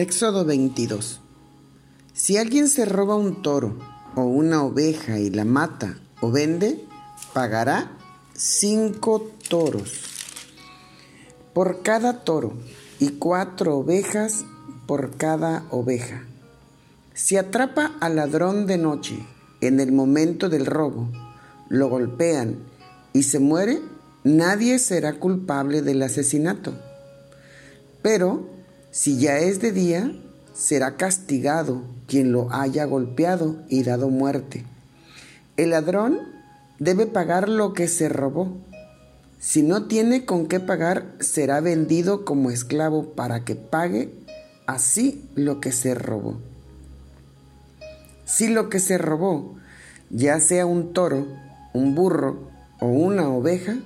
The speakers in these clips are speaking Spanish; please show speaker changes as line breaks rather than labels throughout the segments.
Éxodo 22. Si alguien se roba un toro o una oveja y la mata o vende, pagará cinco toros por cada toro y cuatro ovejas por cada oveja. Si atrapa al ladrón de noche en el momento del robo, lo golpean y se muere, nadie será culpable del asesinato. Pero si ya es de día, será castigado quien lo haya golpeado y dado muerte. El ladrón debe pagar lo que se robó. Si no tiene con qué pagar, será vendido como esclavo para que pague así lo que se robó. Si lo que se robó, ya sea un toro, un burro o una oveja,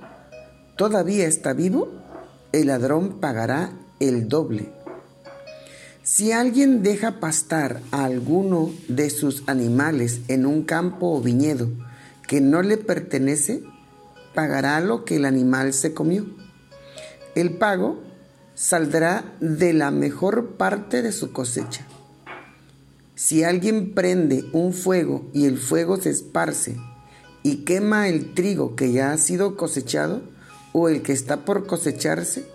todavía está vivo, el ladrón pagará el doble. Si alguien deja pastar a alguno de sus animales en un campo o viñedo que no le pertenece, pagará lo que el animal se comió. El pago saldrá de la mejor parte de su cosecha. Si alguien prende un fuego y el fuego se esparce y quema el trigo que ya ha sido cosechado o el que está por cosecharse,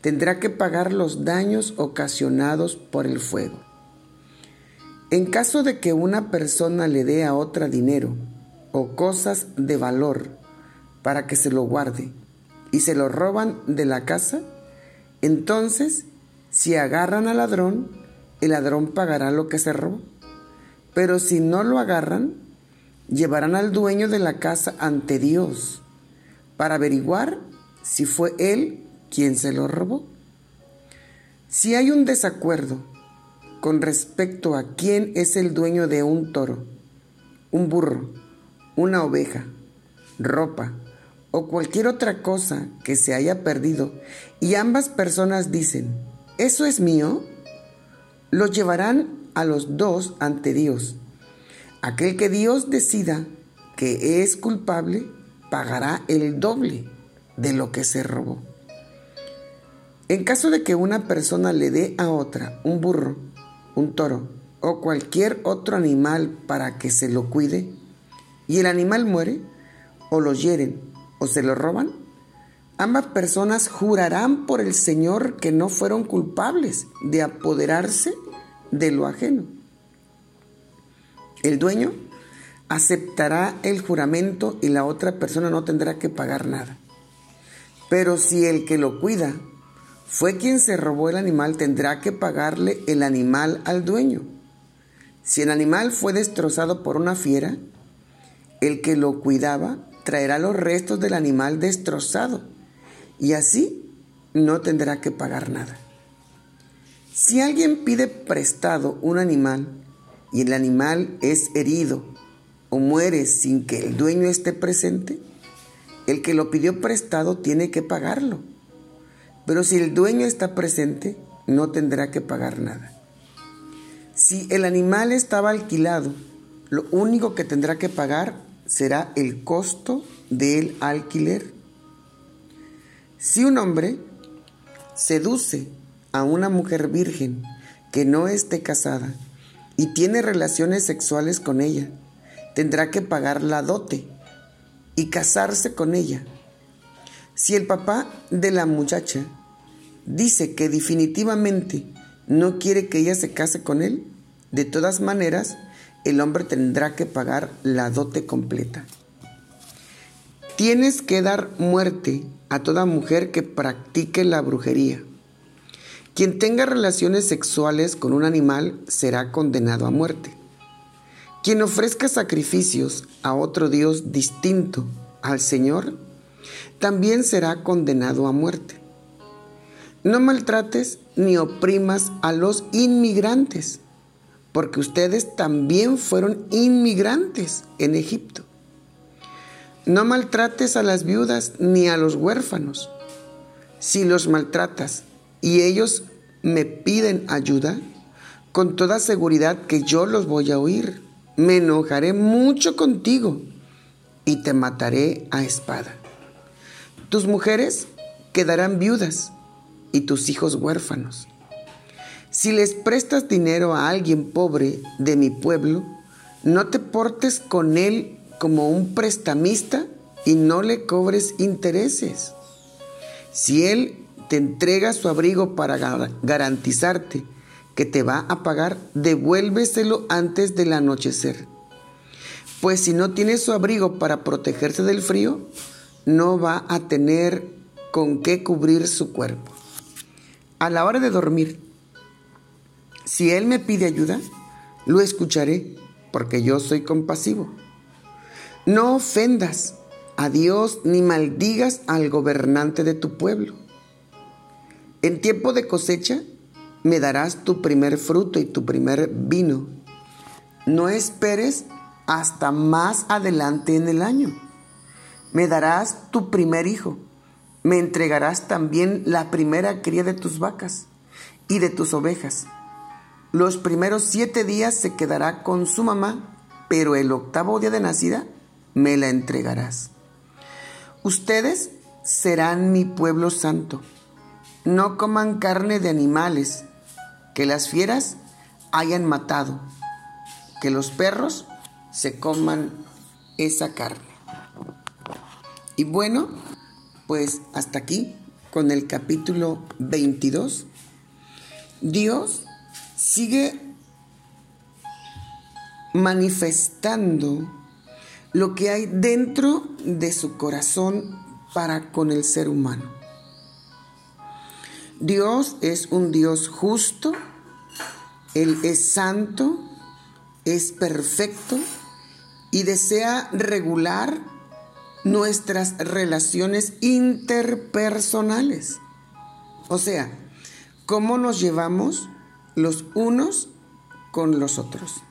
tendrá que pagar los daños ocasionados por el fuego. En caso de que una persona le dé a otra dinero o cosas de valor para que se lo guarde y se lo roban de la casa, entonces si agarran al ladrón, el ladrón pagará lo que se robó. Pero si no lo agarran, llevarán al dueño de la casa ante Dios para averiguar si fue él quién se lo robó. Si hay un desacuerdo con respecto a quién es el dueño de un toro, un burro, una oveja, ropa o cualquier otra cosa que se haya perdido y ambas personas dicen, ¿eso es mío? Lo llevarán a los dos ante Dios. Aquel que Dios decida que es culpable pagará el doble de lo que se robó. En caso de que una persona le dé a otra un burro, un toro o cualquier otro animal para que se lo cuide, y el animal muere, o lo hieren, o se lo roban, ambas personas jurarán por el Señor que no fueron culpables de apoderarse de lo ajeno. El dueño aceptará el juramento y la otra persona no tendrá que pagar nada. Pero si el que lo cuida fue quien se robó el animal, tendrá que pagarle el animal al dueño. Si el animal fue destrozado por una fiera, el que lo cuidaba traerá los restos del animal destrozado y así no tendrá que pagar nada. Si alguien pide prestado un animal y el animal es herido o muere sin que el dueño esté presente, el que lo pidió prestado tiene que pagarlo pero si el dueño está presente, no tendrá que pagar nada. Si el animal estaba alquilado, lo único que tendrá que pagar será el costo del alquiler. Si un hombre seduce a una mujer virgen que no esté casada y tiene relaciones sexuales con ella, tendrá que pagar la dote y casarse con ella si el papá de la muchacha dice que definitivamente no quiere que ella se case con él, de todas maneras, el hombre tendrá que pagar la dote completa. Tienes que dar muerte a toda mujer que practique la brujería. Quien tenga relaciones sexuales con un animal será condenado a muerte. Quien ofrezca sacrificios a otro Dios distinto al Señor también será condenado a muerte. No maltrates ni oprimas a los inmigrantes, porque ustedes también fueron inmigrantes en Egipto. No maltrates a las viudas ni a los huérfanos. Si los maltratas y ellos me piden ayuda, con toda seguridad que yo los voy a oír. Me enojaré mucho contigo y te mataré a espada. Tus mujeres quedarán viudas y tus hijos huérfanos. Si les prestas dinero a alguien pobre de mi pueblo, no te portes con él como un prestamista y no le cobres intereses. Si él te entrega su abrigo para garantizarte que te va a pagar, devuélveselo antes del anochecer. Pues si no tiene su abrigo para protegerse del frío, no va a tener con qué cubrir su cuerpo. A la hora de dormir, si él me pide ayuda, lo escucharé, porque yo soy compasivo. No ofendas a Dios ni maldigas al gobernante de tu pueblo. En tiempo de cosecha, me darás tu primer fruto y tu primer vino. No esperes hasta más adelante en el año. Me darás tu primer hijo. Me entregarás también la primera cría de tus vacas y de tus ovejas. Los primeros siete días se quedará con su mamá, pero el octavo día de nacida me la entregarás. Ustedes serán mi pueblo santo. No coman carne de animales que las fieras hayan matado, que los perros se coman esa carne. Y bueno, pues hasta aquí con el capítulo 22. Dios sigue manifestando lo que hay dentro de su corazón para con el ser humano. Dios es un Dios justo, Él es santo, es perfecto y desea regular nuestras relaciones interpersonales. O sea, cómo nos llevamos los unos con los otros.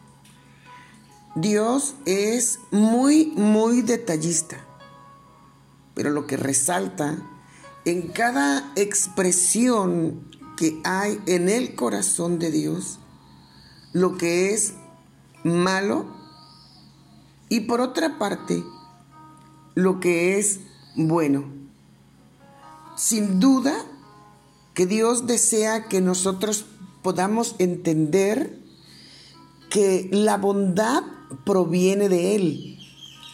Dios es muy, muy detallista, pero lo que resalta en cada expresión que hay en el corazón de Dios, lo que es malo y por otra parte, lo que es bueno. Sin duda que Dios desea que nosotros podamos entender que la bondad proviene de Él,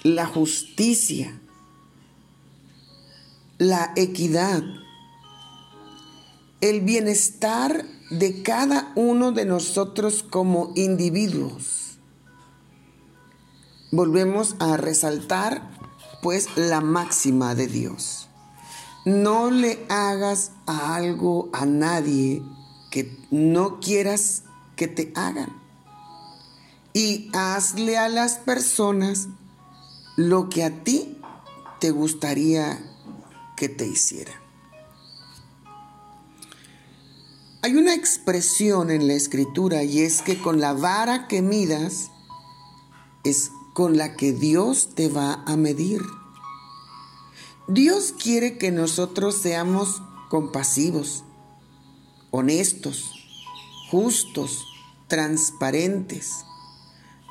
la justicia, la equidad, el bienestar de cada uno de nosotros como individuos. Volvemos a resaltar pues la máxima de Dios. No le hagas algo a nadie que no quieras que te hagan. Y hazle a las personas lo que a ti te gustaría que te hiciera. Hay una expresión en la escritura y es que con la vara que midas es con la que Dios te va a medir. Dios quiere que nosotros seamos compasivos, honestos, justos, transparentes.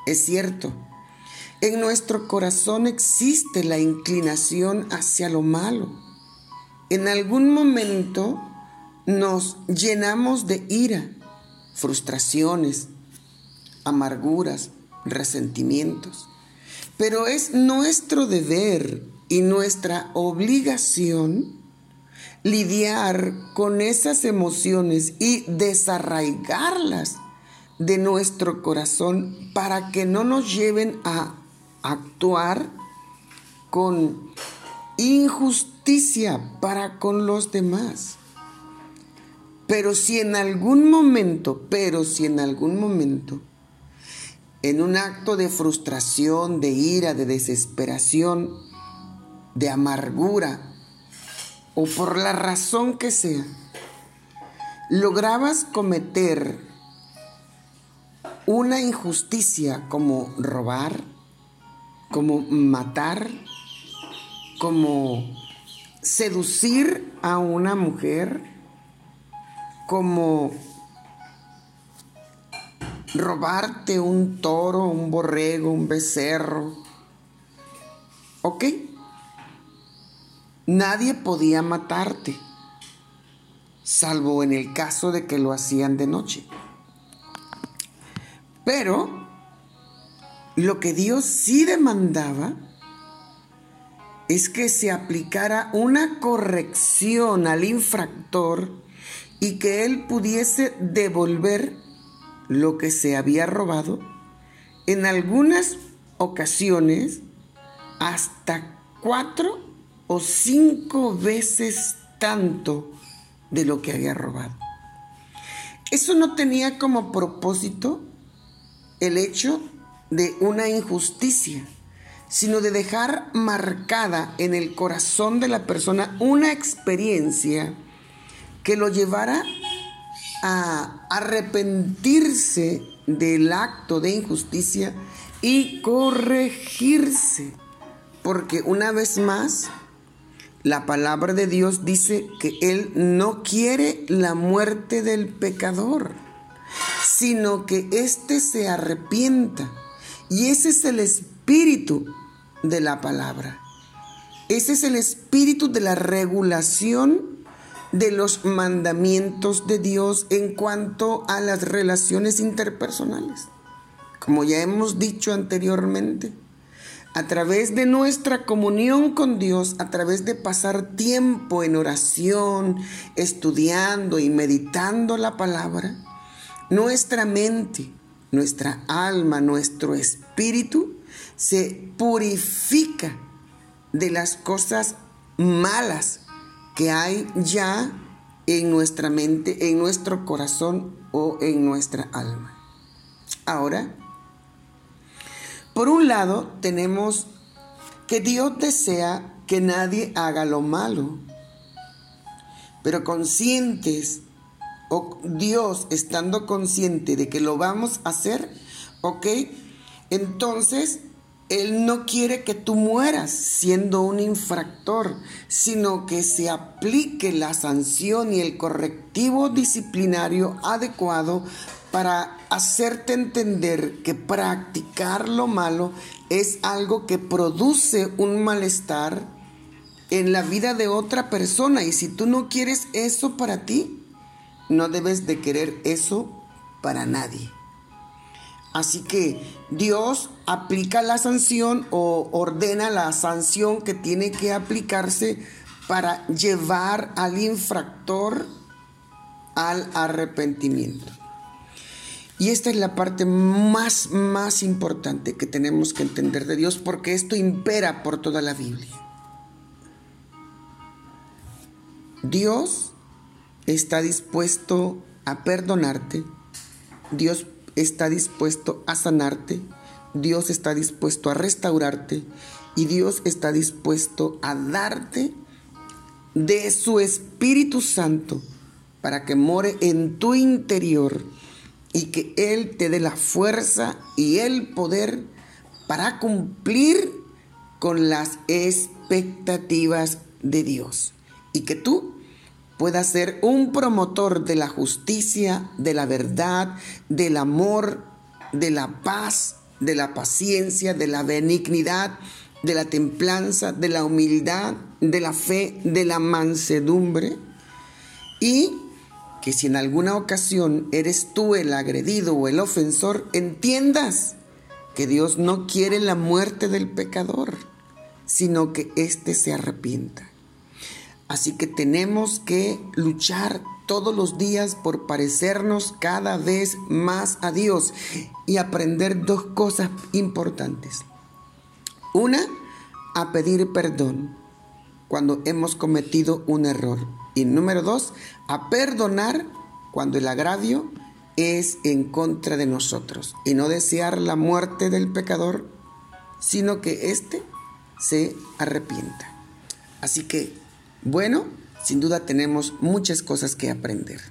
Es cierto, en nuestro corazón existe la inclinación hacia lo malo en algún momento nos llenamos de ira, frustraciones, amarguras, resentimientos. Pero es nuestro deber y nuestra obligación lidiar con esas emociones y desarraigarlas de nuestro corazón para que no nos lleven a actuar con injusticia para con los demás. Pero si en algún momento, pero si en algún momento, en un acto de frustración, de ira, de desesperación, de amargura, o por la razón que sea, lograbas cometer una injusticia como robar, como matar, como seducir a una mujer, como robarte un toro, un borrego, un becerro. ¿Ok? Nadie podía matarte. salvo en el caso de que lo hacían de noche. Pero lo que Dios sí demandaba es que se aplicara una corrección al infractor y que él pudiese devolver lo que se había robado, en algunas ocasiones hasta cuatro o cinco veces tanto de lo que había robado. Eso no tenía como propósito el hecho de una injusticia, sino de dejar marcada en el corazón de la persona una experiencia que lo llevara a arrepentirse del acto de injusticia y corregirse. Porque una vez más, la palabra de Dios dice que Él no quiere la muerte del pecador, sino que éste se arrepienta. Y ese es el espíritu de la palabra. Ese es el espíritu de la regulación de los mandamientos de Dios en cuanto a las relaciones interpersonales. Como ya hemos dicho anteriormente, a través de nuestra comunión con Dios, a través de pasar tiempo en oración, estudiando y meditando la palabra, nuestra mente, nuestra alma, nuestro espíritu se purifica de las cosas malas que hay ya en nuestra mente, en nuestro corazón o en nuestra alma. Ahora, por un lado tenemos que Dios desea que nadie haga lo malo, pero conscientes, o Dios estando consciente de que lo vamos a hacer, ¿ok? Entonces él no quiere que tú mueras siendo un infractor, sino que se aplique la sanción y el correctivo disciplinario adecuado para hacerte entender que practicar lo malo es algo que produce un malestar en la vida de otra persona. Y si tú no quieres eso para ti, no debes de querer eso para nadie. Así que Dios aplica la sanción o ordena la sanción que tiene que aplicarse para llevar al infractor al arrepentimiento. Y esta es la parte más, más importante que tenemos que entender de Dios porque esto impera por toda la Biblia. Dios está dispuesto a perdonarte. Dios está dispuesto a sanarte, Dios está dispuesto a restaurarte y Dios está dispuesto a darte de su Espíritu Santo para que more en tu interior y que Él te dé la fuerza y el poder para cumplir con las expectativas de Dios. Y que tú pueda ser un promotor de la justicia, de la verdad, del amor, de la paz, de la paciencia, de la benignidad, de la templanza, de la humildad, de la fe, de la mansedumbre. Y que si en alguna ocasión eres tú el agredido o el ofensor, entiendas que Dios no quiere la muerte del pecador, sino que éste se arrepienta. Así que tenemos que luchar todos los días por parecernos cada vez más a Dios y aprender dos cosas importantes. Una, a pedir perdón cuando hemos cometido un error. Y número dos, a perdonar cuando el agravio es en contra de nosotros. Y no desear la muerte del pecador, sino que éste se arrepienta. Así que bueno, sin duda tenemos muchas cosas que aprender.